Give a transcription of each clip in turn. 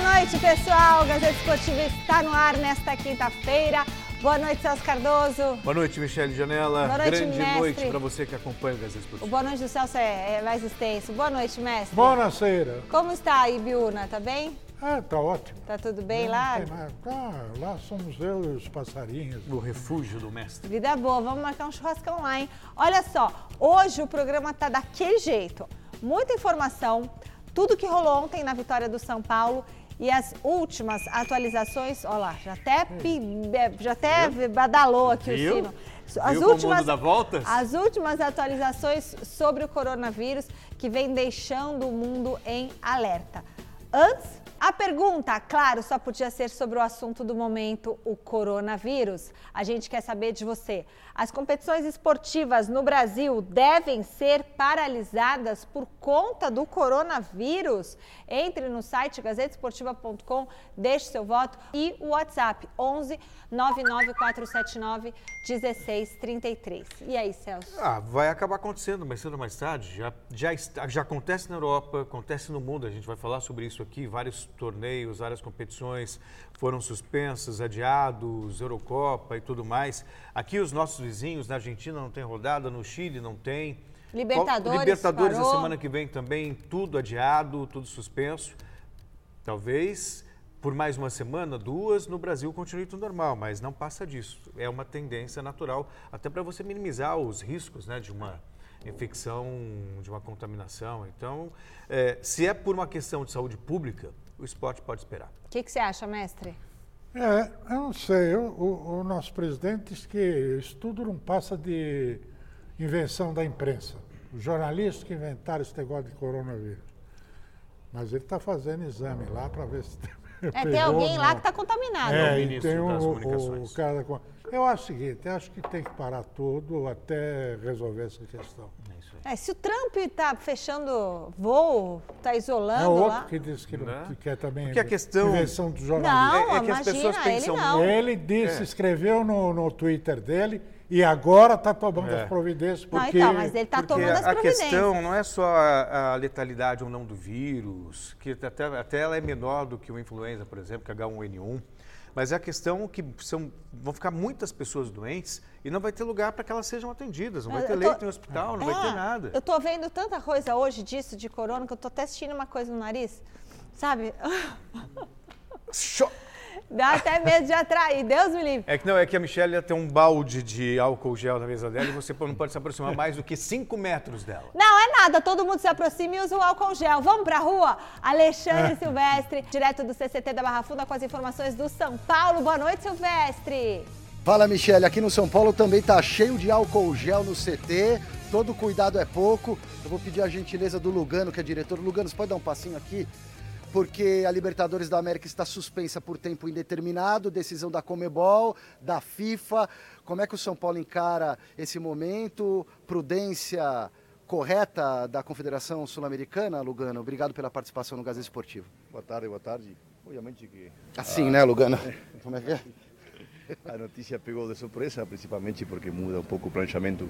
boa noite, pessoal. Gazeta Esportiva está no ar nesta quinta-feira. Boa noite, Celso Cardoso. Boa noite, Michele Janela. Boa noite, Grande mestre. noite para você que acompanha o Gazeta O Esportiva. boa noite do Celso é, é mais extenso. Boa noite, mestre. Buonasera. Como está aí, Biúna? Tá bem? Ah, tá ótimo. Tá tudo bem Não lá? Tá, lá somos eu e os passarinhos. O refúgio do mestre. Vida boa, vamos marcar um churrascão lá, hein? Olha só, hoje o programa tá daquele jeito. Muita informação, tudo que rolou ontem na vitória do São Paulo e as últimas atualizações. Olha lá, já até, pi- é, já até badalou aqui Viu? o sino. Viu o mundo dá voltas? as últimas atualizações sobre o coronavírus que vem deixando o mundo em alerta. Antes, a pergunta, claro, só podia ser sobre o assunto do momento, o coronavírus. A gente quer saber de você. As competições esportivas no Brasil devem ser paralisadas por conta do coronavírus? Entre no site gazetesportiva.com, deixe seu voto e o WhatsApp 11 99479 1633. E aí, Celso? Ah, vai acabar acontecendo mais cedo ou mais tarde. Já, já, está- já acontece na Europa, acontece no mundo. A gente vai falar sobre isso aqui. Vários torneios, várias competições foram suspensas, adiados, Eurocopa e tudo mais. Aqui os nossos vizinhos, na Argentina não tem rodada, no Chile não tem. Libertadores Libertadores parou. na semana que vem também, tudo adiado, tudo suspenso. Talvez por mais uma semana, duas, no Brasil continue tudo normal, mas não passa disso. É uma tendência natural, até para você minimizar os riscos né, de uma infecção, de uma contaminação. Então, é, se é por uma questão de saúde pública, o esporte pode esperar. O que, que você acha, mestre? É, eu não sei, eu- o, o nosso presidente diz que isso tudo não passa de invenção da imprensa. Os jornalistas que inventaram esse negócio de coronavírus. Mas ele está fazendo exame lá para ver se É, tem alguém ou lá não. que está contaminado. É, o É, e ministro tem das o, Comunicações. o cara da com- Eu acho o seguinte, eu acho que tem que parar tudo até resolver essa questão. É isso aí. É, se o Trump está fechando voo, está isolando É outro lá. que disse que, não, Né? que quer também Porque a questão- invenção do jornalismo. Não, É- é que as imagina, pessoas pensam ele não. Ele disse, É. escreveu no, no Twitter dele e agora está tomando É. as providências Não, porque... então, mas ele está tomando as a providências. questão não é só a, a letalidade ou não do vírus, que até, até ela é menor do que o influenza, por exemplo, que é H1N1, mas é a questão que são, vão ficar muitas pessoas doentes e não vai ter lugar para que elas sejam atendidas, não vai ter tô- leito em hospital, não vai É, ter nada. Eu tô vendo tanta coisa hoje disso, de corona, que eu tô até sentindo uma coisa no nariz. Sabe? Cho- Dá até medo de atrair. Deus me livre. É que não, é que a Michelle ia ter um balde de álcool gel na mesa dela e você não pode se aproximar mais do que 5 metros dela. Não, é nada. Todo mundo se aproxima e usa o álcool gel. Vamos pra rua? Alexandre Silvestre, direto do CCT da Barra Funda, com as informações do São Paulo. Boa noite, Silvestre. Fala, Michele. Aqui no São Paulo também tá cheio de álcool gel no CT. Todo cuidado é pouco. Eu vou pedir a gentileza do Lugano, que é diretor. Lugano, você pode dar um passinho aqui? Porque a Libertadores da América está suspensa por tempo indeterminado, decisão da Comebol, da FIFA. Como é que o São Paulo encara esse momento? Prudência correta da Confederação Sul-Americana, Lugano? Obrigado pela participação no Gazeta Esportivo. Boa tarde, boa tarde. Obviamente que Assim, né, Lugano? Como é que é? a notícia pegou de surpresa, principalmente porque muda um pouco o planejamento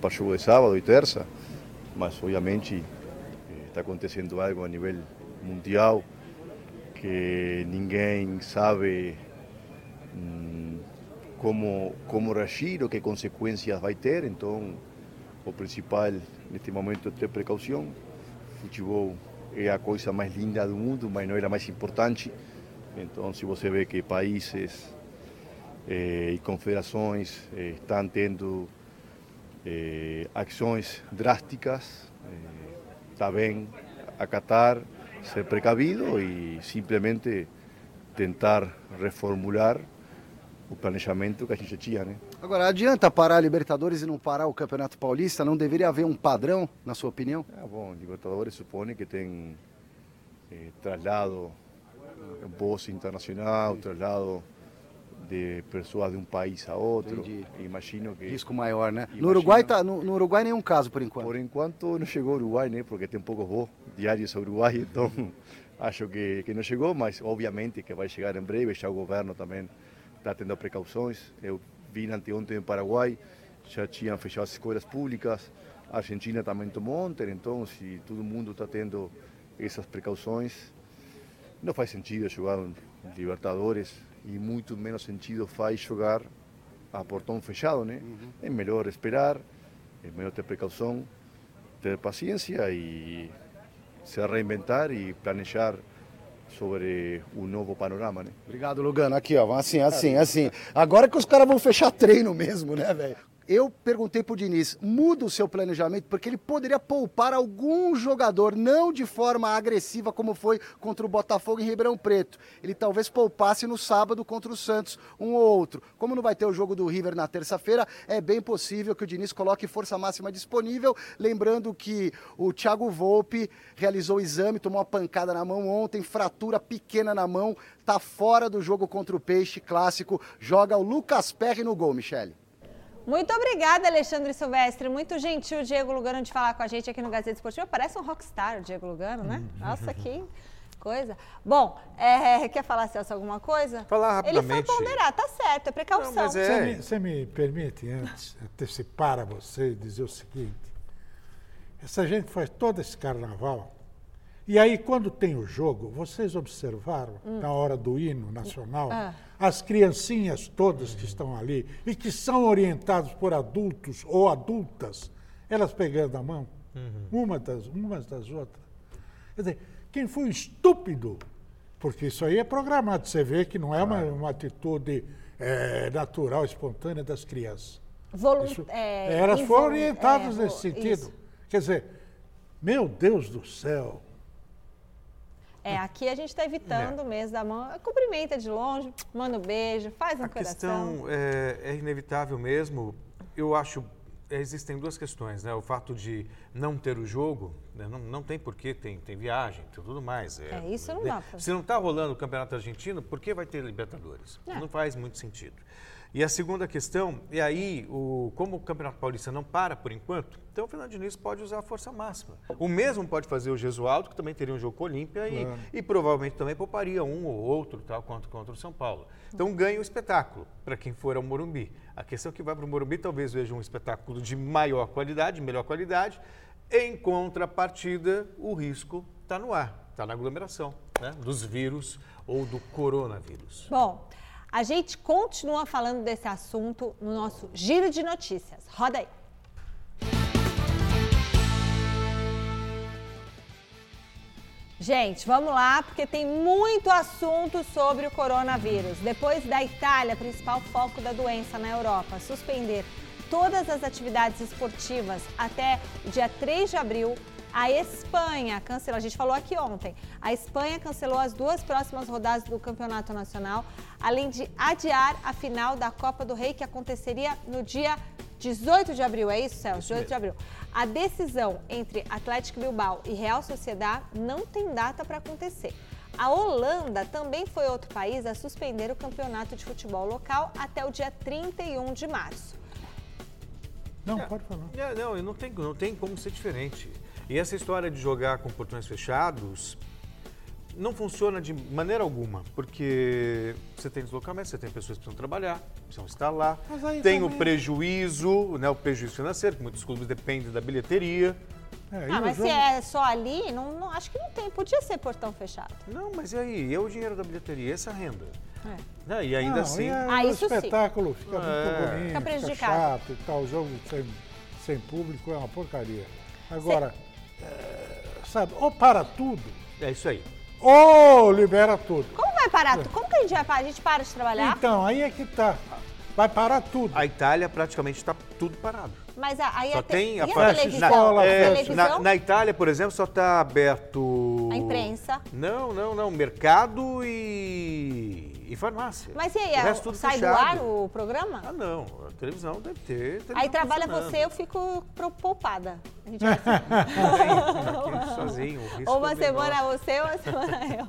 para o jogo de sábado e terça, mas obviamente eh, está acontecendo algo a nível mundial que ninguém sabe hum, como, como reagir ou que consequências vai ter, então o principal neste momento é ter precaução. Futebol é a coisa mais linda do mundo, mas não é a mais importante. Então, se você vê que países eh, e confederações eh, estão tendo eh, ações drásticas, está bem acatar, ser precavido e simplesmente tentar reformular o planejamento que a gente tinha, né? Agora, adianta parar a Libertadores e não parar o Campeonato Paulista? Não deveria haver um padrão, na sua opinião? Ah, bom, Libertadores supõe que tem eh, traslado, um posto internacional, traslado de pessoas de um país a outro. Entendi. Imagino que Risco maior, né? Imagina- No Uruguai, tá, no, no Uruguai nenhum caso, por enquanto. Por enquanto não chegou ao Uruguai, né? Porque tem poucos voos diários ao Uruguai, então acho que, que não chegou, mas obviamente que vai chegar em breve. Já o governo também está tendo precauções. Eu vim anteontem em Paraguai, já tinham fechado as escolas públicas. A Argentina também tomou ontem, então se todo mundo está tendo essas precauções, não faz sentido jogar em Libertadores e muito menos sentido faz jogar a portão fechado, né? É melhor esperar, é melhor ter precaução, ter paciência e se reinventar e planejar sobre o novo panorama, né? Obrigado, Lugano. Aqui, ó, assim, assim, assim. Agora que os caras vão fechar treino mesmo, né, velho? Eu perguntei pro Diniz, muda o seu planejamento, porque ele poderia poupar algum jogador, não de forma agressiva como foi contra o Botafogo em Ribeirão Preto. Ele talvez poupasse no sábado contra o Santos, um ou outro. Como não vai ter o jogo do River na terça-feira, é bem possível que o Diniz coloque força máxima disponível, lembrando que o Thiago Volpe realizou o exame, tomou uma pancada na mão ontem, fratura pequena na mão, tá fora do jogo contra o Peixe clássico, joga o Lucas Perry no gol, Michele. Muito obrigada, Alexandre Silvestre. Muito gentil o Diego Lugano de falar com a gente aqui no Gazeta Esportiva. Parece um rockstar o Diego Lugano, né? Uhum. Nossa, que coisa. Bom, é, quer falar, Celso, alguma coisa? Falar Ele rapidamente. foi ponderar, tá certo, é precaução. Não, mas é- Você me, você me permite, antes, antecipar a você e dizer o seguinte: essa gente faz todo esse carnaval, e aí, quando tem o jogo, vocês observaram, na hora do hino nacional, Ah. as criancinhas todas que estão ali e que são orientadas por adultos ou adultas, elas pegando a mão, uma das, umas das outras. Quer dizer, quem foi estúpido, porque isso aí é programado, você vê que não é uma, uma atitude eh, natural, espontânea das crianças. Isso- é, elas foram orientadas é, nesse sentido. isso. Quer dizer, meu Deus do céu, É, aqui a gente está evitando mesmo da mão. Cumprimenta de longe, manda um beijo, faz um A coração. questão é, é inevitável mesmo. Eu acho existem duas questões, né? O fato de não ter o jogo? Não, não tem porquê, tem, tem viagem, tem tudo mais. É, isso não né? dá pra- Se não está rolando o Campeonato Argentino, por que vai ter Libertadores? É. Não faz muito sentido. E a segunda questão, e aí, o, como o Campeonato Paulista não para por enquanto, então o Fernando Diniz pode usar a força máxima. O mesmo pode fazer o Gesualdo, que também teria um jogo com o Olímpia e, e provavelmente também pouparia um ou outro tal, contra, contra o São Paulo. Então ganha o espetáculo para quem for ao Morumbi. A questão é que vai para o Morumbi talvez veja um espetáculo de maior qualidade, melhor qualidade. Em contrapartida, o risco está no ar, está na aglomeração né, dos vírus ou do coronavírus. Bom, a gente continua falando desse assunto no nosso Giro de Notícias. Roda aí. Gente, vamos lá, porque tem muito assunto sobre o coronavírus. Depois da Itália, principal foco da doença na Europa, suspender todas as atividades esportivas até o dia 3 de abril, a Espanha cancelou, a gente falou aqui ontem, a Espanha cancelou as duas próximas rodadas do Campeonato Nacional, além de adiar a final da Copa do Rei, que aconteceria no dia 18 de abril, é isso, Celso? 18 de abril. A decisão entre Atlético Bilbao e Real Sociedad não tem data para acontecer. A Holanda também foi outro país a suspender o campeonato de futebol local até o dia 31 de março. Não, pode falar. É, não, e não tem, não tem como ser diferente. E essa história de jogar com portões fechados não funciona de maneira alguma, porque você tem deslocamento, você tem pessoas que precisam trabalhar, precisam estar lá, Mas aí tem o também- prejuízo, né, o prejuízo financeiro, que muitos clubes dependem da bilheteria. É, e Ah, o mas jogo- se é só ali, não, não- acho que não tem. Podia ser portão fechado. Não, mas e aí? É o dinheiro da bilheteria, essa renda. É. Né? E ainda Não, assim. e Ah, o isso sim. espetáculo fica É. muito bonito, Fica fica, prejudicado. chato e tal. O jogo sem, sem público é uma porcaria. Agora, é, sabe, ou para tudo, É isso aí. ou libera tudo. Como vai parar? Como que a gente vai parar? A gente para de trabalhar? Então, aí é que tá. Vai parar tudo. A Itália praticamente está tudo parado. Mas a- aí Só a, te- tem e a, a parte- televisão? escola, a é, televisão? na, na Itália, por exemplo, só está aberto. A imprensa. Não, não, não. Mercado e, e farmácia. Mas e aí, o a- resto tudo sai fechado. do ar o programa? Ah, não. A televisão deve ter. televisão Aí trabalha você, eu fico poupada. A gente vai Aqui sozinho. Ou uma é semana você, uma semana eu.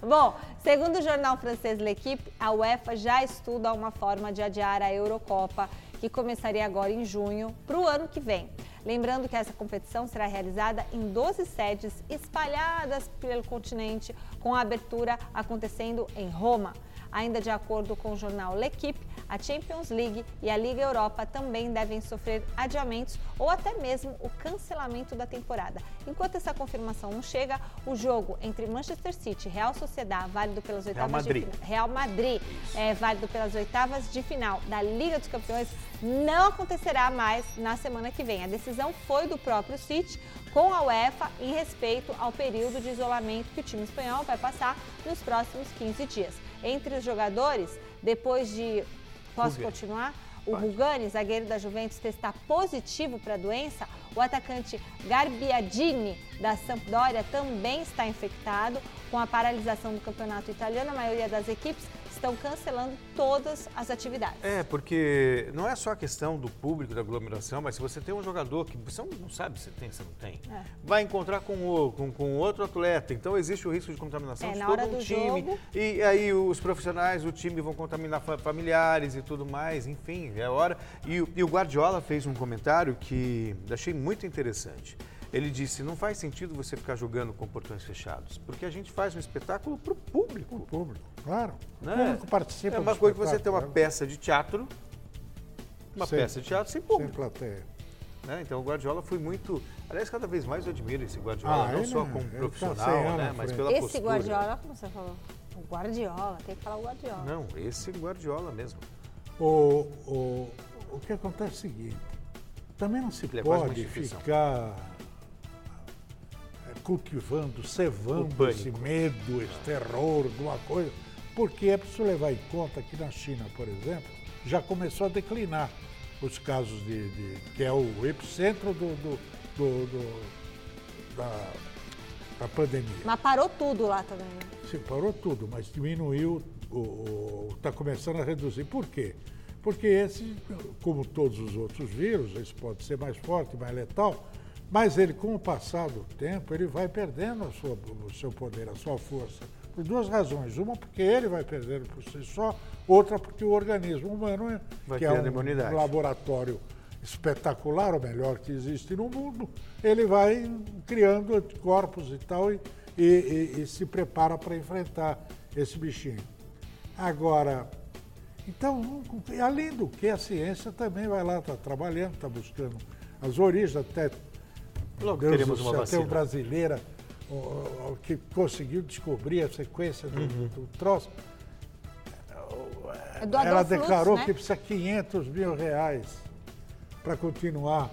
Bom, segundo o jornal francês L'Equipe, a UEFA já estuda uma forma de adiar a Eurocopa, que começaria agora em junho, para o ano que vem. Lembrando que essa competição será realizada em 12 sedes espalhadas pelo continente, com a abertura acontecendo em Roma. Ainda de acordo com o jornal L'Equipe, a Champions League e a Liga Europa também devem sofrer adiamentos ou até mesmo o cancelamento da temporada. Enquanto essa confirmação não chega, o jogo entre Manchester City e Real Sociedad, válido pelas oitavas Real Madrid. de final, Real Madrid, é, válido pelas oitavas de final da Liga dos Campeões, não acontecerá mais na semana que vem. A decisão foi do próprio City com a UEFA em respeito ao período de isolamento que o time espanhol vai passar nos próximos 15 dias. Entre os jogadores, depois de Posso Rugani. continuar? O Pode. Rugani, zagueiro da Juventus, testar positivo para a doença. O atacante Garbiadini, da Sampdoria, também está infectado. Com a paralisação do campeonato italiano, a maioria das equipes estão cancelando todas as atividades. É, porque não é só a questão do público, da aglomeração, mas se você tem um jogador que você não sabe se tem, se não tem, É. vai encontrar com, o, com, com outro atleta, então existe o risco de contaminação É, de na todo hora um do time. jogo- E aí os profissionais do time vão contaminar fa- familiares e tudo mais, enfim, é hora. E, o- e o Guardiola fez um comentário que achei muito interessante. Ele disse, não faz sentido você ficar jogando com portões fechados, porque a gente faz um espetáculo para o público. O público, claro. Né? O público participa É uma coisa que você tem uma espetáculo, peça de teatro, uma Sem- peça de teatro sem Sem público. plateia. né? Então o Guardiola foi muito. Aliás, cada vez mais eu admiro esse Guardiola, Ah, não só é- como tá profissional, anos né? Mas pela Esse postura. Guardiola, como você falou? O Guardiola, tem que falar o Guardiola. Não, esse Guardiola mesmo. O, o, o que acontece é o seguinte, também não se Ele é uma pode instituição. ficar é, cultivando, cevando esse medo, esse terror, alguma coisa, porque é preciso levar em conta que na China, por exemplo, já começou a declinar os casos de, de- que é o epicentro do, do- do- do- da, da pandemia. Mas parou tudo lá também. né? Se parou tudo, mas diminuiu, está começando a reduzir. Por quê? Porque esse, como todos os outros vírus, esse pode ser mais forte, mais letal, mas ele, com o passar do tempo, ele vai perdendo a sua- o seu poder, a sua força. Por duas razões. Uma, porque ele vai perdendo por si só, outra, porque o organismo humano, é- Vai que é um imunidade. laboratório espetacular, o melhor que existe no mundo, ele vai criando anticorpos e tal e, e- e- e se prepara para enfrentar esse bichinho. Agora, então, além do que, a ciência também vai lá, está trabalhando, está buscando as origens, até Logo Deus teremos uma céu, vacina. uma brasileira ó, que conseguiu descobrir a sequência do, Uhum. do troço. É do Ela Adolfo Lutz, declarou né? que precisa 500 mil reais para continuar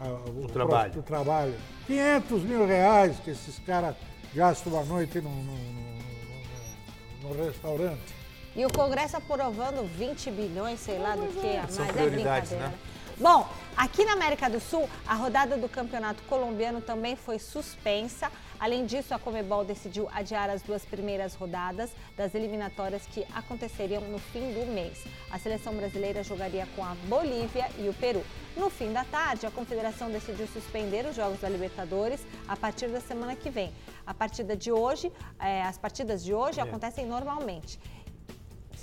a- o, trabalho. o trabalho. 500 mil reais que esses caras gastam uma noite no, no- no- no- restaurante. E o Congresso aprovando 20 bilhões, sei lá do que, a mais São é prioridades, brincadeira. né? Bom, aqui na América do Sul, a rodada do Campeonato Colombiano também foi suspensa. Além disso, a Comebol decidiu adiar as duas primeiras rodadas das eliminatórias que aconteceriam no fim do mês. A seleção brasileira jogaria com a Bolívia e o Peru. No fim da tarde, a Confederação decidiu suspender os Jogos da Libertadores a partir da semana que vem. A partida de hoje, eh, as partidas de hoje É. acontecem normalmente.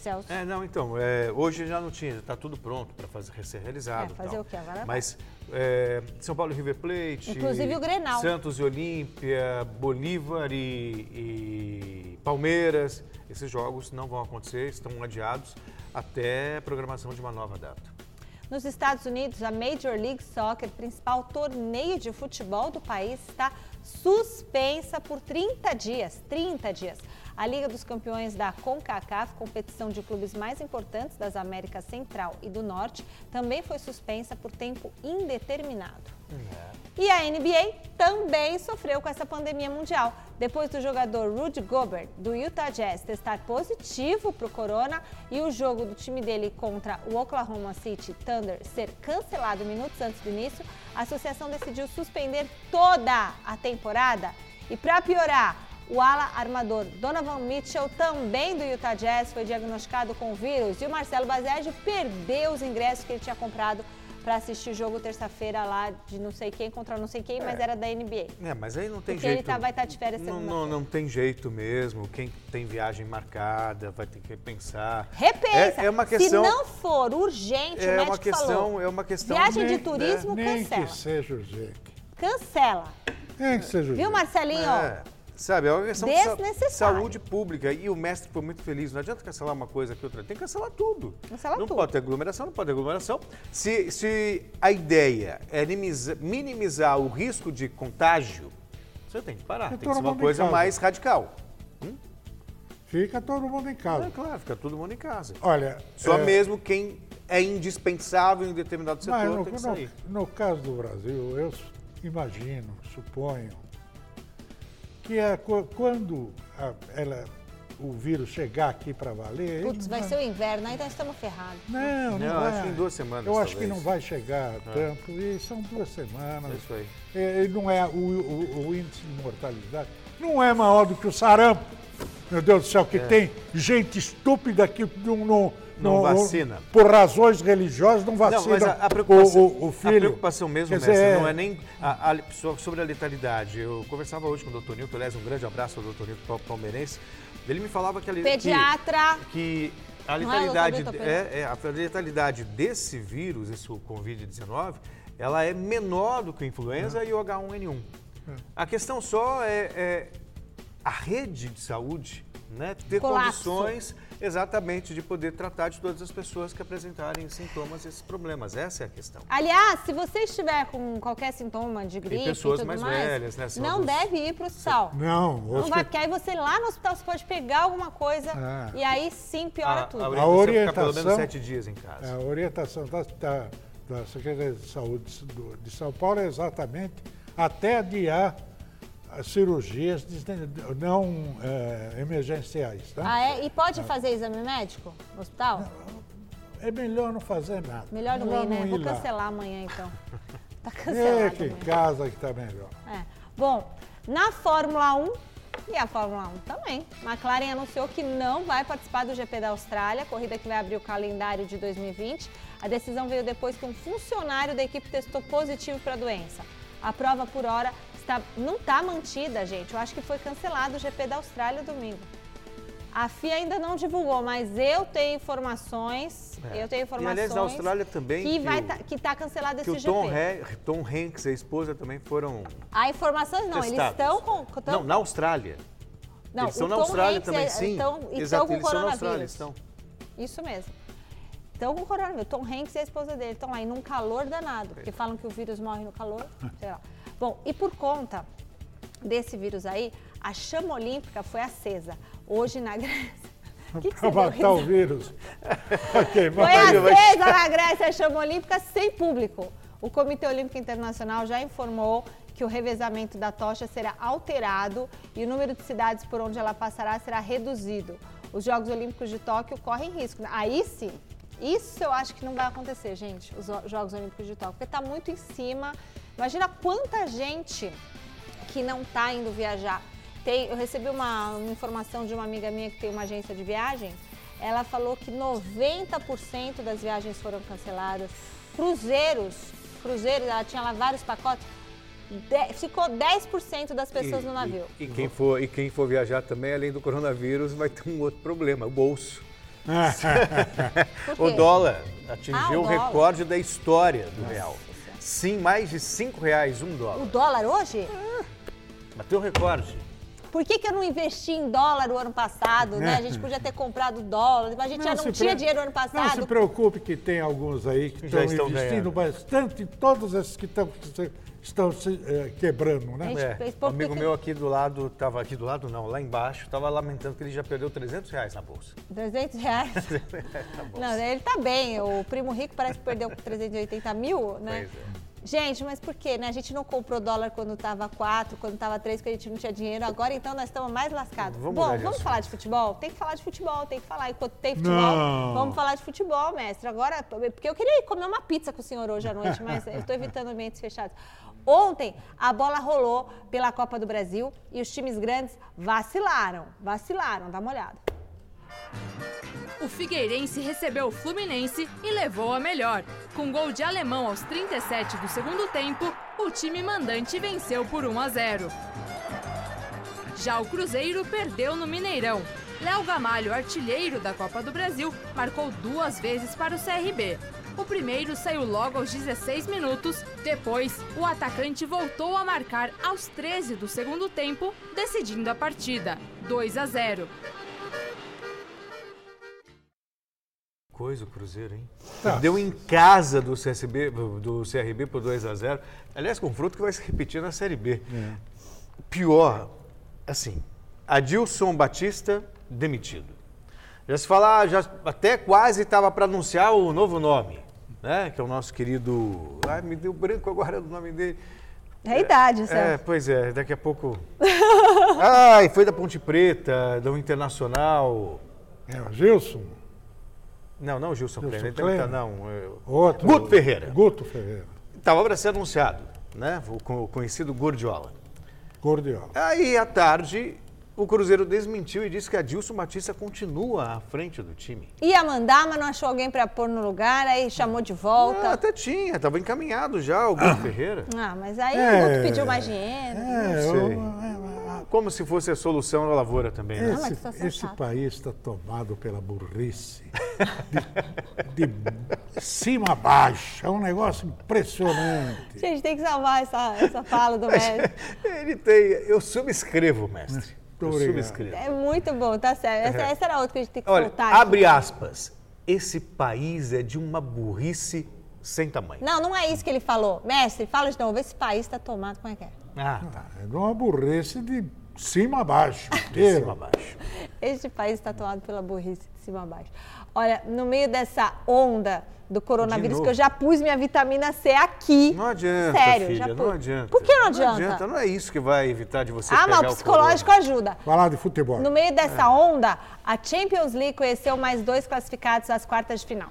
Celso. É, não, então, é, hoje já não tinha, está tudo pronto para fazer, ser realizado. É, fazer o quê? Agora. Mas é, São Paulo e River Plate. Inclusive o Grenal. Santos e Olímpia, Bolívar e, e Palmeiras. Esses jogos não vão acontecer, estão adiados até a programação de uma nova data. Nos Estados Unidos, a Major League Soccer, principal torneio de futebol do país, está suspensa por 30 dias. 30 dias. A Liga dos Campeões da CONCACAF, competição de clubes mais importantes das Américas Central e do Norte, também foi suspensa por tempo indeterminado. E a NBA também sofreu com essa pandemia mundial. Depois do jogador Rudy Gobert, do Utah Jazz, testar positivo para o corona e o jogo do time dele contra o Oklahoma City Thunder ser cancelado minutos antes do início, a associação decidiu suspender toda a temporada. E para piorar, o ala armador Donovan Mitchell, também do Utah Jazz, foi diagnosticado com o vírus e o Marcelo Bazege perdeu os ingressos que ele tinha comprado para assistir o jogo terça-feira lá de não sei quem contra não sei quem, mas era da NBA. É, mas aí não tem Porque jeito. ele tá- vai estar de férias não, não, não tem jeito mesmo. Quem tem viagem marcada vai ter que repensar. Repensa. É, é uma questão. Se não for urgente, o é médico uma questão, falou. é uma questão. Viagem de né, turismo, Nem cancela. que seja urgente. Cancela. Nem que seja urgente. Viu, Marcelinho? É. Sabe, é uma questão de saúde pública. E o mestre foi muito feliz. Não adianta cancelar uma coisa aqui, outra. Tem que cancelar tudo. Cancelar não tudo. pode ter aglomeração, não pode ter aglomeração. Se, se a ideia é minimiza- minimizar o risco de contágio, você tem que parar. Tem que ser uma coisa mais radical. Fica todo mundo em É casa. claro, fica todo mundo em casa. Olha, Só é, mesmo quem é indispensável em determinado setor mas no, tem que no- sair. no caso do Brasil, eu imagino, suponho, que é quando a- ela- o vírus chegar aqui para valer. Putz, vai não- ser o inverno, aí nós estamos ferrados. Não, não, Não, vai. acho que em duas semanas, Eu acho que talvez. não vai chegar tanto, e são duas semanas. É isso aí. É, e não é o, o- o índice de mortalidade não é maior do que o sarampo. Meu Deus do céu, que tem gente estúpida que não, não, É. Não vacina. Por razões religiosas não vacina Não, mas a, a preocupação, o, o, filho. a preocupação mesmo, Quer mestre, dizer, não é nem a- a- so- sobre a letalidade. Eu conversava hoje com o doutor Nilton, aliás, um grande abraço ao doutor Nilton Pal- Palmeirense. Ele me falava que Pediatra. que, que a Não é, letalidade, é, é, a letalidade desse vírus, esse Covid-19, ela é menor do que a influenza e o H1N1. A questão só é, é a rede de saúde né, ter Colapso. condições exatamente de poder tratar de todas as pessoas que apresentarem sintomas e esses problemas. Essa é a questão. Aliás, se você estiver com qualquer sintoma de gripe pessoas e tudo mais mais, velhas, né, não dos- deve ir para o hospital. Não, Não vai, que- porque aí você lá no hospital você pode pegar alguma coisa Ah. e aí sim piora a, tudo. a A orientação, é ficar pelo orientação- menos sete dias em casa. a orientação da, da, da Secretaria de Saúde de São Paulo é exatamente até adiar as cirurgias não eh, emergenciais. Tá? Ah, é? E pode fazer exame médico no hospital? É melhor não fazer nada. Melhor não ir, né? Vou lá. cancelar amanhã então. Tá É, cancelado. que amanhã. casa que tá melhor. É. Bom, na Fórmula 1 e a Fórmula 1 também, McLaren anunciou que não vai participar do GP da Austrália, corrida que vai abrir o calendário de 2020. A decisão veio depois que um funcionário da equipe testou positivo para a doença. A prova por hora está, não está mantida, gente. Eu acho que foi cancelado o GP da Austrália domingo. A FIA ainda não divulgou, mas eu tenho informações. É. Eu tenho E, informações. aliás, da Austrália também, Que, que vai o- tá, que tá cancelado esse o Tom, GP. Tom Hanks e a esposa também foram A informações não, eles estão com. Estão, Não, na Austrália. Não, eles estão na Austrália Hanks também, é- sim. estão- estão Exato, com eles estão na Austrália, coronavírus. estão. Isso mesmo. Então, com o coronavírus. Tom Hanks e a esposa dele estão lá e num calor danado, porque falam que o vírus morre no calor, sei lá. Bom, e por conta desse vírus aí, a chama olímpica foi acesa. Hoje na Grécia. O que, que deu matar o vírus. ok, Foi acesa na Grécia a chama olímpica sem público. O Comitê Olímpico Internacional já informou que o revezamento da tocha será alterado e o número de cidades por onde ela passará será reduzido. Os Jogos Olímpicos de Tóquio correm risco. Aí sim, isso eu acho que não vai acontecer, gente, os Jogos Olímpicos de Tóquio, porque está muito em cima. Imagina quanta gente que não está indo viajar. Tem, eu recebi uma, uma informação de uma amiga minha que tem uma agência de viagens. Ela falou que 90% das viagens foram canceladas. Cruzeiros, cruzeiros, ela tinha lá vários pacotes. de- ficou 10% das pessoas no navio. E, e quem for, e quem for viajar também, além do coronavírus, vai ter um outro problema, o bolso. Por O dólar Ah, atingiu o o dólar. recorde da história do real. Sim, mais de 5 reais um O dólar. dólar hoje? Bateu o recorde. Por que, que eu não investi em dólar o ano passado, né? A gente podia ter comprado dólar, a gente já não tinha pre- dinheiro ano Não se passado. preocupe que tem alguns aí que Já estão investindo ganhando. bastante, todos esses que estão, estão se eh, quebrando, né? É, um pouco amigo que- meu aqui do lado, estava aqui do lado não, lá embaixo, estava lamentando que ele já perdeu 300 reais na bolsa. 300 reais. Não, ele tá bem. O primo rico parece que perdeu 380 mil, né? Pois é. Gente, mas por quê? Né? A gente não comprou dólar quando tava 4, quando tava 3, porque a gente não tinha dinheiro. Agora, então, nós estamos mais lascados. Vamos Bom, vamos falar de futebol? Tem que falar de futebol, tem que falar. Enquanto tem futebol, Não. vamos falar de futebol, mestre. Agora, porque eu queria ir comer uma pizza com o senhor hoje à noite, mas eu estou evitando ambientes fechados. Ontem, a bola rolou pela Copa do Brasil e os times grandes vacilaram. Vacilaram, dá uma olhada. O Figueirense recebeu o Fluminense e levou a melhor. Com gol de alemão aos 37 do segundo tempo, o time mandante venceu por 1 a 0. Já o Cruzeiro perdeu no Mineirão. Léo Gamalho, artilheiro da Copa do Brasil, marcou duas vezes para o CRB. O primeiro saiu logo aos 16 minutos. Depois, o atacante voltou a marcar aos 13 do segundo tempo, decidindo a partida. 2 a 0. Coisa o Cruzeiro, hein? Tá. Perdeu em casa do CSB, do CRB por 2 a 0 Aliás, confronto que vai se repetir na Série B. Pior, assim, Adilson Batista demitido. Já se fala, já até quase estava para anunciar o novo nome, né? Que é o nosso querido. Ai, me deu branco agora do nome dele. É a idade, É, Celso. pois é, daqui a pouco. Ai, foi da Ponte Preta, do Internacional. É, o Gilson, Não, não o Gilson, Gilson Kleiner, Kleiner. tá, não. é, outro. Guto Ferreira. Guto Ferreira. Estava para ser anunciado, né? O co- conhecido Gordiola. Gordiola. Aí, à tarde, o Cruzeiro desmentiu e disse que Adilson Batista continua à frente do time. Ia mandar, mas não achou alguém pra pôr no lugar, aí chamou de Ah, volta. até tinha, estava encaminhado já o Guto Ferreira. Ah, mas aí É. o Guto pediu mais dinheiro. É, sei. o- Como se fosse a solução da lavoura também, né? esse, situação esse país está tomado pela burrice. De, de cima a baixo. É um negócio impressionante. Gente, tem que salvar essa, essa fala do mestre. Ele tem. Eu subscrevo, mestre. Eu Muito obrigado. subscrevo. É muito bom, tá certo. Essa, essa era outra que a gente tem que Olha, soltar. abre aqui. aspas. Esse país é de uma burrice sem tamanho. Não, não é isso que ele falou. Mestre, fala de novo. Esse país está tomado, como é que é? Ah, tá. É de uma burrice de cima a baixo. De inteiro. cima a baixo. Este país está tomado pela burrice de cima a baixo. Olha, no meio dessa onda do coronavírus, que eu já pus minha vitamina C aqui. Não adianta, Sério, filha, já não pus. adianta. Por que não Não adianta? adianta, não é isso que vai evitar de você ah, pegar mas o psicológico corona. ajuda. Falar de futebol. No meio É. dessa onda, a Champions League conheceu mais dois classificados às quartas de final.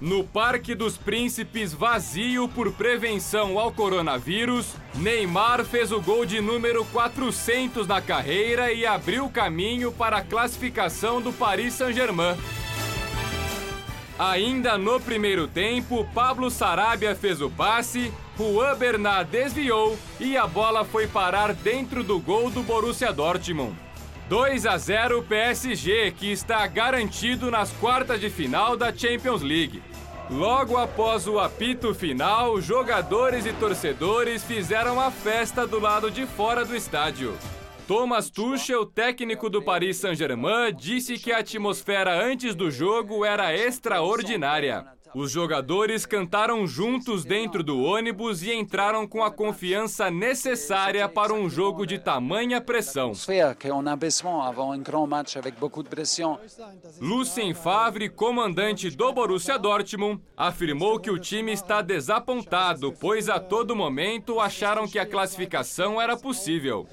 No Parque dos Príncipes, vazio por prevenção ao coronavírus, Neymar fez o gol de número 400 na carreira e abriu caminho para a classificação do Paris Saint-Germain. Ainda no primeiro tempo, Pablo Sarabia fez o passe, Juan Bernat desviou e a bola foi parar dentro do gol do Borussia Dortmund. 2 a 0 PSG, que está garantido nas quartas de final da Champions League. Logo após o apito final, jogadores e torcedores fizeram a festa do lado de fora do estádio. Thomas Tuchel, técnico do Paris Saint-Germain, disse que a atmosfera antes do jogo era extraordinária. Os jogadores cantaram juntos dentro do ônibus e entraram com a confiança necessária para um jogo de tamanha pressão. atmosphère qu'on a besoin avant un grand match avec beaucoup de pression. Lucien Favre, comandante do Borussia Dortmund, afirmou que o time está desapontado, pois a todo momento acharam que a classificação era possível.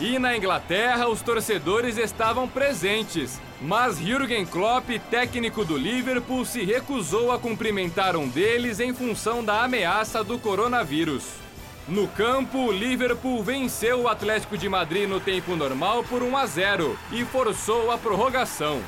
E na Inglaterra, os torcedores estavam presentes, mas Jürgen Klopp, técnico do Liverpool, se recusou a cumprimentar um deles em função da ameaça do coronavírus. No campo, o Liverpool venceu o Atlético de Madrid no tempo normal por 1 a 0 e forçou a prorrogação.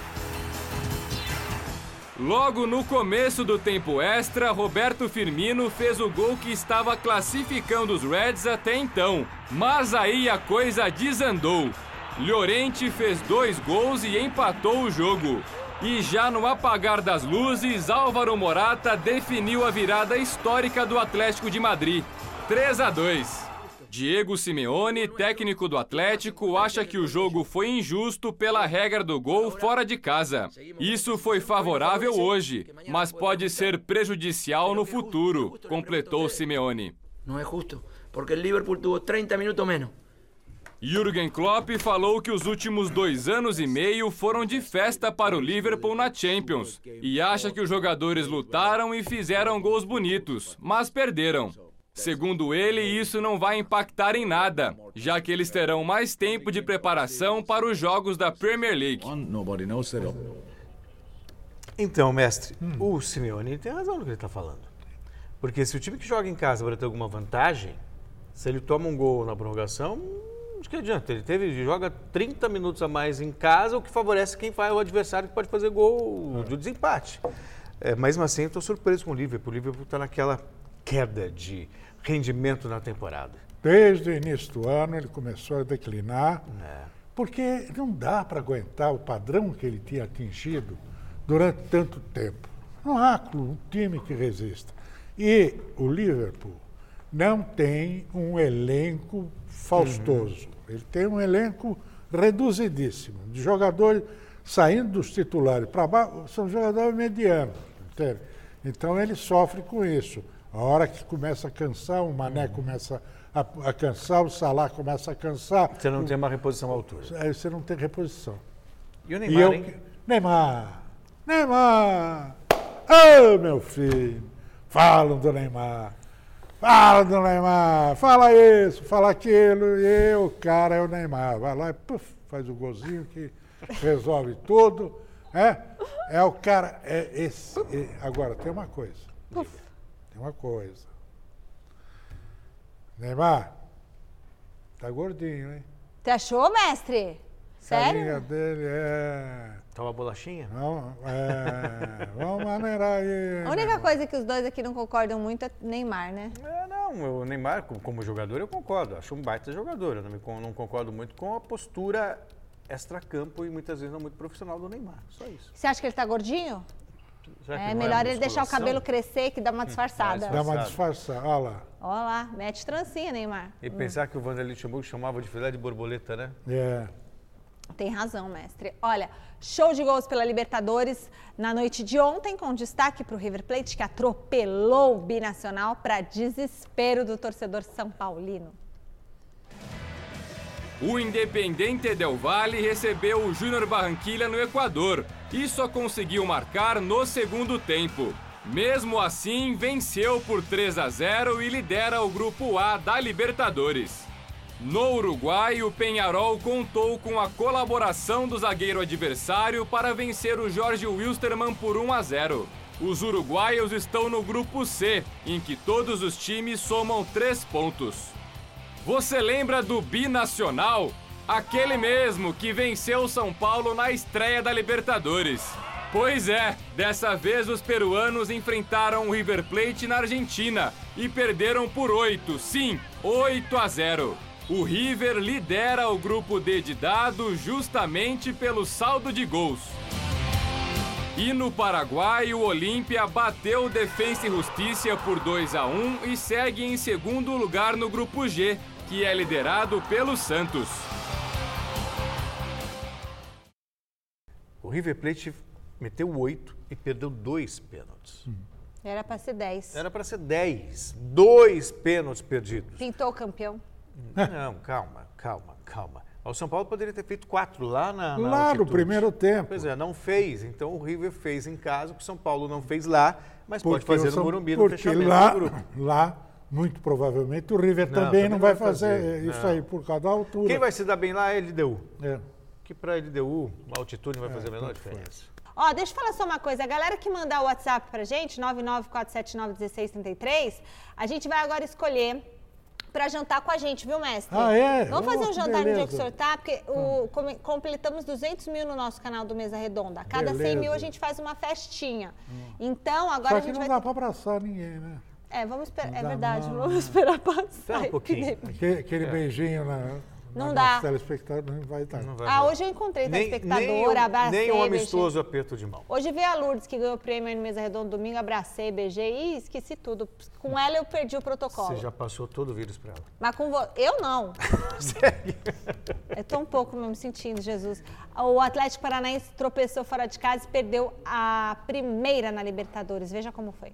Logo no começo do tempo extra, Roberto Firmino fez o gol que estava classificando os Reds até então. Mas aí a coisa desandou. Llorente fez dois gols e empatou o jogo. E já no apagar das luzes, Álvaro Morata definiu a virada histórica do Atlético de Madrid. 3 a 2. Diego Simeone, técnico do Atlético, acha que o jogo foi injusto pela regra do gol fora de casa. Isso foi favorável hoje, mas pode ser prejudicial no futuro, completou Simeone. No es justo, porque el Liverpool tuvo 30 minutos menos. Jürgen Klopp falou que os últimos dois anos e meio foram de festa para o Liverpool na Champions e acha que os jogadores lutaram e fizeram gols bonitos, mas perderam. Segundo ele, isso não vai impactar em nada, já que eles terão mais tempo de preparação para os jogos da Premier League. Então, mestre, o Simeone tem razão no que ele está falando. Porque se o time que joga em casa vai ter alguma vantagem, se ele toma um gol na prorrogação, acho que adianta. Ele teve, joga 30 minutos a mais em casa, o que favorece quem vai o adversário que pode fazer gol de desempate. É, mesmo assim, eu estou surpreso com o Liverpool. O Liverpool está naquela queda de rendimento na temporada. Desde o início do ano ele começou a declinar, É. porque não dá para aguentar o padrão que ele tinha atingido durante tanto tempo. Não há um time que resista. E o Liverpool não tem um elenco faustoso. Uhum. Ele tem um elenco reduzidíssimo, de jogadores saindo dos titulares para baixo, são jogadores medianos. Entende? Então ele sofre com isso. A hora que começa a cansar, o Mané uhum. começa a, a, cansar, o Salah começa a cansar. Você não tem uma reposição à altura. Aí você não tem reposição. E o Neymar, e eu, hein? Neymar! Neymar! Ô, oh, meu filho! Falam do Neymar. Fala do Neymar. Fala isso, fala aquilo. E o cara é o Neymar. Vai lá e puff, faz o golzinho que resolve tudo. É, é o cara. É esse. É, agora, tem uma coisa. Tem uma coisa. Neymar, tá gordinho, hein? Você achou, mestre? Sério? A linha dele é. Toma bolachinha? Não, é, vamos maneirar aí. A única coisa que os dois aqui não concordam muito é Neymar, né? É, não, o Neymar, como jogador, eu concordo. Acho um baita jogador. Eu não, me, não concordo muito com a postura extra-campo e muitas vezes não muito profissional do Neymar. Só isso. Você acha que ele tá gordinho? é melhor é ele deixar o cabelo crescer que dá uma disfarçada. Dá uma disfarçada, olha lá. Olha lá, mete trancinha, Neymar. E hum. pensar que o Vanderlei Luxemburgo chamava de filé de borboleta, né? É. Tem razão, mestre. Olha, show de gols pela Libertadores na noite de ontem, com destaque para o River Plate, que atropelou o binacional para desespero do torcedor São Paulino. O Independente Del Valle recebeu o Júnior Barranquilla no Equador e só conseguiu marcar no segundo tempo. Mesmo assim, venceu por 3 a 0 e lidera o grupo A da Libertadores. No Uruguai, o Penharol contou com a colaboração do zagueiro adversário para vencer o Jorge Wilstermann por 1 a 0. Os uruguaios estão no grupo C, em que todos os times somam três pontos. Você lembra do Binacional? Aquele mesmo que venceu São Paulo na estreia da Libertadores. Pois é, dessa vez os peruanos enfrentaram o River Plate na Argentina e perderam por 8, sim, 8 a 0. O River lidera o grupo D de dado justamente pelo saldo de gols. E no Paraguai, o Olímpia bateu o Defensa e Justiça por 2 a 1 e segue em segundo lugar no grupo G, que é liderado pelo Santos. O River Plate meteu 8 e perdeu dois pênaltis. Era para ser 10. Era para ser 10. Dois pênaltis perdidos. Pintou o campeão. Não, calma, calma, calma. O São Paulo poderia ter feito quatro lá na, na Lá altitude. no primeiro tempo. Pois é, não fez. Então o River fez em casa, o São Paulo não fez lá, mas porque pode fazer São, no Morumbi no fechamento lá, do grupo. Lá, muito provavelmente, o River não, também, não vai fazer, fazer. isso não. aí por causa da altura. Quem vai se dar bem lá é a LDU. É. Que para a LDU, a altitude não vai é, fazer a menor diferença. Ó, deixa eu falar só uma coisa. A galera que mandar o WhatsApp pra gente, 994791633, a gente vai agora escolher para jantar com a gente, viu, mestre? Ah, é? Vamos fazer oh, um jantar beleza. no dia que o senhor tá, porque o, hum. completamos 200 mil no nosso canal do Mesa Redonda. A cada beleza. 100 mil a gente faz uma festinha. Hum. Então, agora Só a gente não vai... dá para abraçar ninguém, né? É, vamos esperar. É verdade, não. vamos esperar passar. um pouquinho. Aquele, aquele é. beijinho na, não dá. telespectador não vai estar. Não vai ah, hoje eu encontrei telespectadora, abracei. Nem um amistoso beijei. aperto de mão. Hoje vi a Lourdes, que ganhou o prêmio no Mesa Redonda domingo, abracei, beijei e esqueci tudo. Com ela eu perdi o protocolo. Você já passou todo o vírus para ela. Mas com você. Eu não. Sério? Eu tô um pouco me sentindo, Jesus. O Atlético Paranaense tropeçou fora de casa e perdeu a primeira na Libertadores. Veja como foi.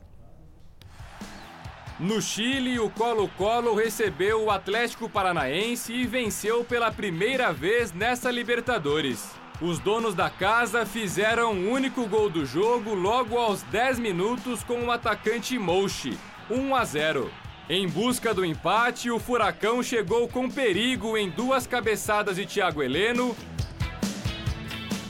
No Chile, o Colo-Colo recebeu o Atlético Paranaense e venceu pela primeira vez nessa Libertadores. Os donos da casa fizeram o único gol do jogo logo aos 10 minutos com o atacante Mouchi, 1 a 0. Em busca do empate, o Furacão chegou com perigo em duas cabeçadas de Thiago Heleno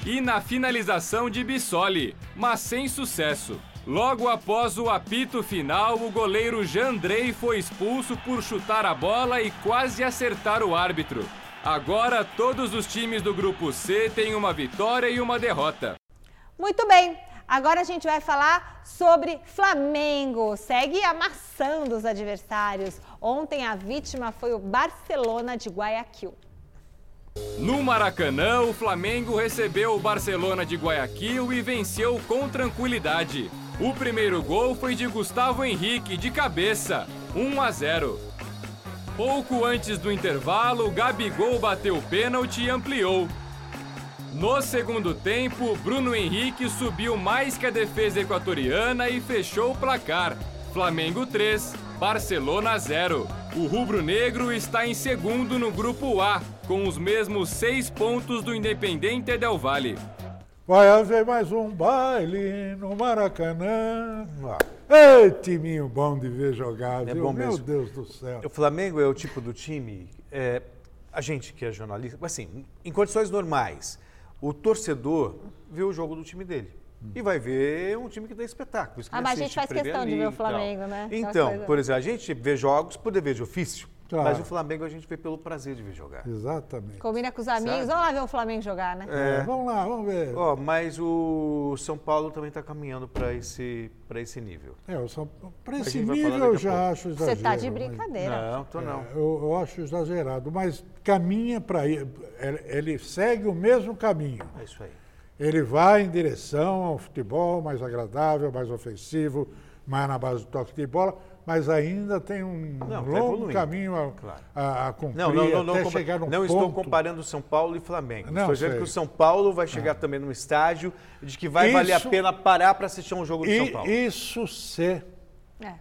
e na finalização de Bissoli, mas sem sucesso. Logo após o apito final, o goleiro Jandrei foi expulso por chutar a bola e quase acertar o árbitro. Agora, todos os times do grupo C têm uma vitória e uma derrota. Muito bem, agora a gente vai falar sobre Flamengo. Segue amassando os adversários. Ontem a vítima foi o Barcelona de Guayaquil. No Maracanã, o Flamengo recebeu o Barcelona de Guayaquil e venceu com tranquilidade. O primeiro gol foi de Gustavo Henrique, de cabeça, 1 a 0. Pouco antes do intervalo, Gabigol bateu o pênalti e ampliou. No segundo tempo, Bruno Henrique subiu mais que a defesa equatoriana e fechou o placar. Flamengo 3, Barcelona 0. O rubro-negro está em segundo no grupo A, com os mesmos seis pontos do Independente Del Valle. Vai haver mais um baile no Maracanã. Ei, timinho bom de ver jogar, É bom Meu mesmo. Deus do céu. O Flamengo é o tipo do time, é, a gente que é jornalista, assim, em condições normais, o torcedor vê o jogo do time dele. E vai ver um time que dá espetáculo. Ah, mas a gente faz questão de ver o. Flamengo, né? Então, coisa. por exemplo, a gente vê jogos por dever de ofício, Claro. mas o Flamengo a gente vê pelo prazer de ver jogar. Exatamente. Combina com os amigos. Sabe? Vamos lá ver o Flamengo jogar, né? É, vamos lá, vamos ver. Ó, mas o São Paulo também está caminhando para esse, pra esse nível. É, eu só, pra A esse nível eu já pouco. acho Você exagero. tá de mas- brincadeira. Não, tô não. É, eu, eu acho exagerado, mas caminha para ir. Ele, ele segue o mesmo caminho. É isso aí. Ele vai em direção ao futebol mais agradável, mais ofensivo, mais na base do toque de bola, mas ainda tem um Não, tá longo evoluindo. caminho a, Claro. a, a cumprir Não, não, não, não, até chegar no não ponto. estou comparando São Paulo e Flamengo. Não, estou dizendo sei. que o São Paulo vai chegar também num estágio de que vai valer a Isso- pena parar para assistir um jogo do São Paulo. E isso ser É.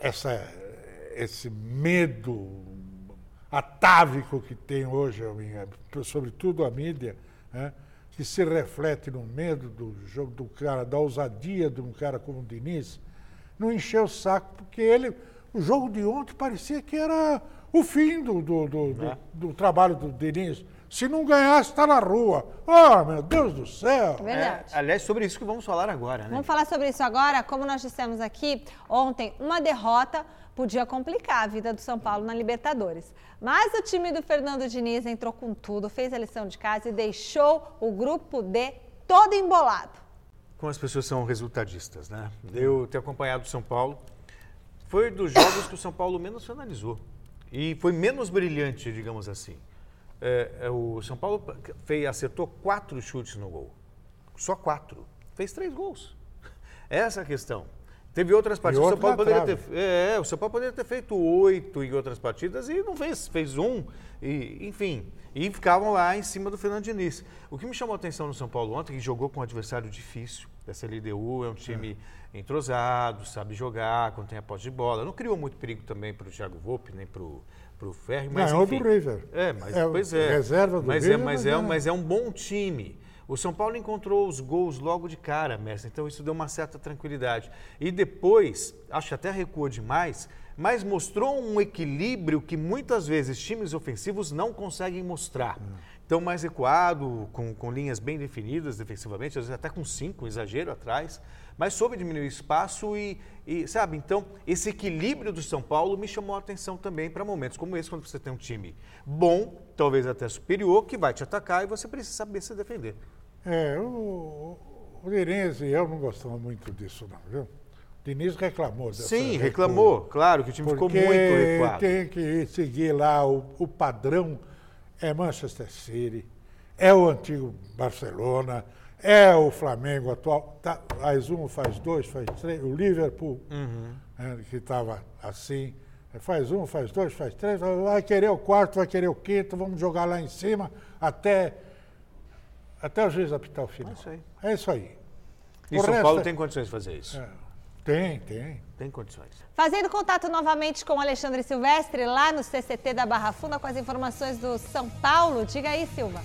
essa, esse medo atávico que tem hoje, a minha- sobretudo a mídia, né, que se reflete no medo do jogo do cara, da ousadia de um cara como o Diniz, não encheu o saco, porque ele, o jogo de ontem parecia que era o fim do, do, do, do- É. do trabalho do Diniz. Se não ganhasse, está na rua. Ah, meu Deus do céu! É verdade. É, aliás, sobre isso que vamos falar agora, né? Vamos falar sobre isso agora. Como nós dissemos aqui, ontem, uma derrota podia complicar a vida do São Paulo na Libertadores. Mas o time do Fernando Diniz entrou com tudo, fez a lição de casa e deixou o grupo D todo embolado. Como as pessoas são resultadistas, né? Eu ter acompanhado o São Paulo, foi dos jogos que o São Paulo menos finalizou. E foi menos brilhante, digamos assim. É, é, o São Paulo fez, acertou quatro chutes no gol. Só quatro. Fez três gols. Essa é a questão. Teve outras partidas. O São Paulo poderia ter, é, o São Paulo poderia ter feito oito em outras partidas e não fez, fez um, e, enfim. E ficavam lá em cima do Fernando Diniz. O que me chamou a atenção no São Paulo ontem, que jogou com um adversário difícil. Essa LDU é um time entrosado, sabe jogar, quando tem a posse de bola. Não criou muito perigo também para o Thiago Volpe, nem para o Ferri, mas Ganhou enfim. do River. É, mas É, pois é. reserva do mas River, é, mas mas é, é. mas é um bom time. O São Paulo encontrou os gols logo de cara, mestre. Então isso deu uma certa tranquilidade. E depois, acho que até recuou demais, mas mostrou um equilíbrio que muitas vezes times ofensivos não conseguem mostrar. Então, mais recuado, com, com linhas bem definidas defensivamente, às vezes até com cinco, um exagero atrás, mas soube diminuir o espaço e, e, sabe, então, esse equilíbrio do São Paulo me chamou a atenção também para momentos como esse, quando você tem um time bom, talvez até superior, que vai te atacar e você precisa saber se defender. É, o, o e eu não gostamos muito disso, não, viu? O Diniz reclamou dessa Sim, recuo, reclamou, claro que o time ficou muito recuado. tem que seguir lá o, o padrão é Manchester City, é o antigo Barcelona, é o Flamengo atual. Tá, faz um, faz dois, faz três. O Liverpool, Uhum. né, que estava assim, faz um, faz dois, faz três, vai querer o quarto, vai querer o quinto, vamos jogar lá em cima até, até o juiz apitar o final. É isso aí. É isso aí. E O São resto Paulo é- tem condições de fazer isso. é, tem, tem. Tem condições. Fazendo contato novamente com o Alexandre Silvestre, lá no CCT da Barra Funda, com as informações do São Paulo. Diga aí, Silva.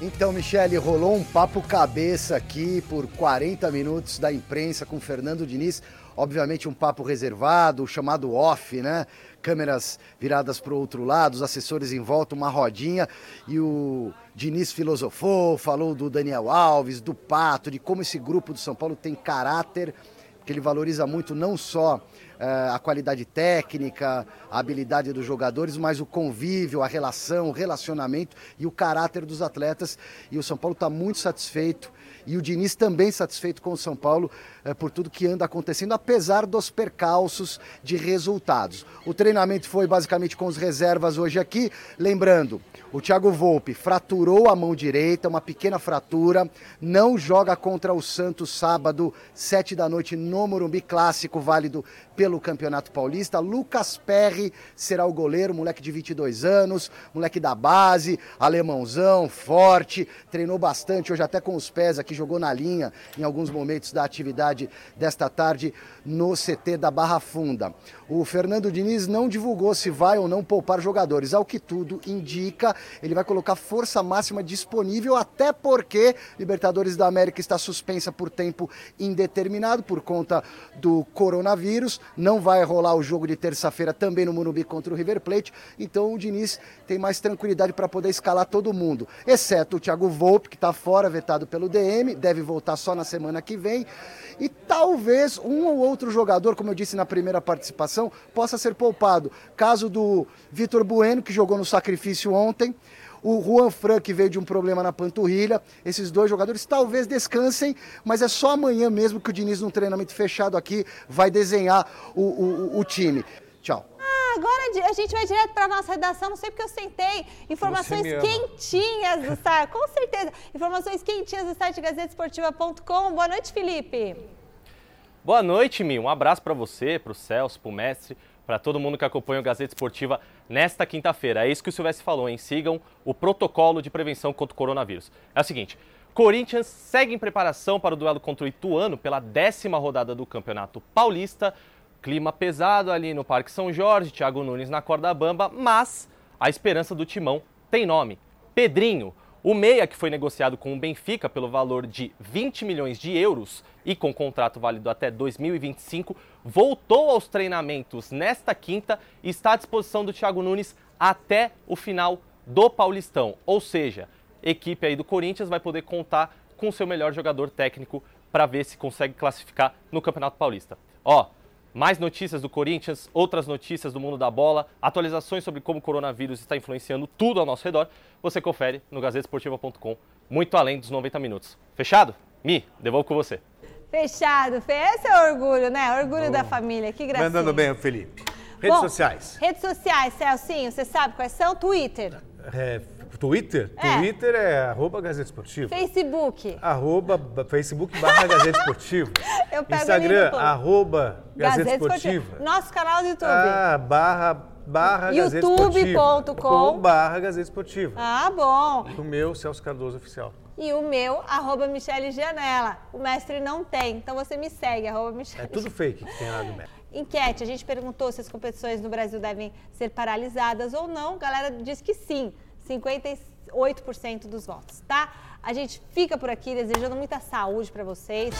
Então, Michele, rolou um papo cabeça aqui por 40 minutos da imprensa com Fernando Diniz. Obviamente um papo reservado, chamado off, né? Câmeras viradas para o outro lado, os assessores em volta, uma rodinha. E o Diniz filosofou, falou do Daniel Alves, do Pato, de como esse grupo do São Paulo tem caráter, que ele valoriza muito não só eh, a qualidade técnica, a habilidade dos jogadores, mas o convívio, a relação, o relacionamento e o caráter dos atletas. E o São Paulo está muito satisfeito e o Diniz também satisfeito com o São Paulo eh, por tudo que anda acontecendo, apesar dos percalços de resultados. O treinamento foi basicamente com os reservas hoje aqui. Lembrando, o Thiago Volpe fraturou a mão direita, uma pequena fratura, não joga contra o Santos sábado, sete da noite, no Morumbi Clássico, válido pelo Campeonato Paulista. Lucas Perry será o goleiro, moleque de 22 anos, moleque da base, alemãozão, forte, treinou bastante, hoje até com os pés aqui, jogou na linha em alguns momentos da atividade desta tarde no CT da Barra Funda. O Fernando Diniz não divulgou se vai ou não poupar jogadores. Ao que tudo indica, ele vai colocar força máxima disponível, até porque Libertadores da América está suspensa por tempo indeterminado por conta do coronavírus. Não vai rolar o jogo de terça-feira também no Morumbi contra o River Plate. Então o Diniz tem mais tranquilidade para poder escalar todo mundo, exceto o Thiago Volpe, que está fora, vetado pelo DM, deve voltar só na semana que vem. E talvez um ou outro jogador, como eu disse na primeira participação, possa ser poupado. Caso do Vitor Bueno, que jogou no sacrifício ontem. O Juan Fran, que veio de um problema na panturrilha. Esses dois jogadores talvez descansem, mas é só amanhã mesmo que o Diniz, num treinamento fechado aqui, vai desenhar o, o, o time. Tchau. Ah, agora a gente vai direto para a nossa redação, não sei porque eu sentei. Informações quentinhas do site, com certeza. Informações quentinhas do site gazetesportiva.com. Boa noite, Felipe. Boa noite, Mi. Um abraço para você, para o Celso, para o mestre, para todo mundo que acompanha o Gazeta Esportiva nesta quinta-feira. É isso que o Silvestre falou, hein? Sigam o protocolo de prevenção contra o coronavírus. É o seguinte, Corinthians segue em preparação para o duelo contra o Ituano pela décima rodada do Campeonato Paulista. Clima pesado ali no Parque São Jorge, Thiago Nunes na corda bamba, mas a esperança do timão tem nome. Pedrinho, o meia que foi negociado com o Benfica pelo valor de 20 milhões de euros e com contrato válido até 2025, voltou aos treinamentos nesta quinta e está à disposição do Thiago Nunes até o final do Paulistão. Ou seja, equipe aí do Corinthians vai poder contar com seu melhor jogador técnico para ver se consegue classificar no Campeonato Paulista. Ó, mais notícias do Corinthians, outras notícias do mundo da bola, atualizações sobre como o coronavírus está influenciando tudo ao nosso redor, você confere no gazetesportiva.com, muito além dos 90 minutos. Fechado? Mi, devolvo com você. Fechado, Fê. Esse é o orgulho, né? Orgulho Bom. da família. Que gracinha. Mandando bem o Felipe. Redes Bom, sociais. Redes sociais, Celcinho, você sabe quais são? Twitter. É, Twitter? É. Twitter é arroba Gazeta Esportiva. Facebook. Arroba, Facebook barra Gazeta Esportiva. Eu pego Instagram, arroba Gazeta, Gazeta Esportiva. Nosso canal do YouTube. Ah, barra, barra Esportiva. youtube.com barra Gazeta Esportiva. Ah, bom. O meu, Celso Cardoso Oficial. E o meu, arroba Michele Gianella. O mestre não tem, então você me segue, arroba Michele. É tudo fake que tem lá do mestre. Enquete, a gente perguntou se as competições no Brasil devem ser paralisadas ou não. A galera diz que sim. 58% dos votos, tá? A gente fica por aqui desejando muita saúde para vocês.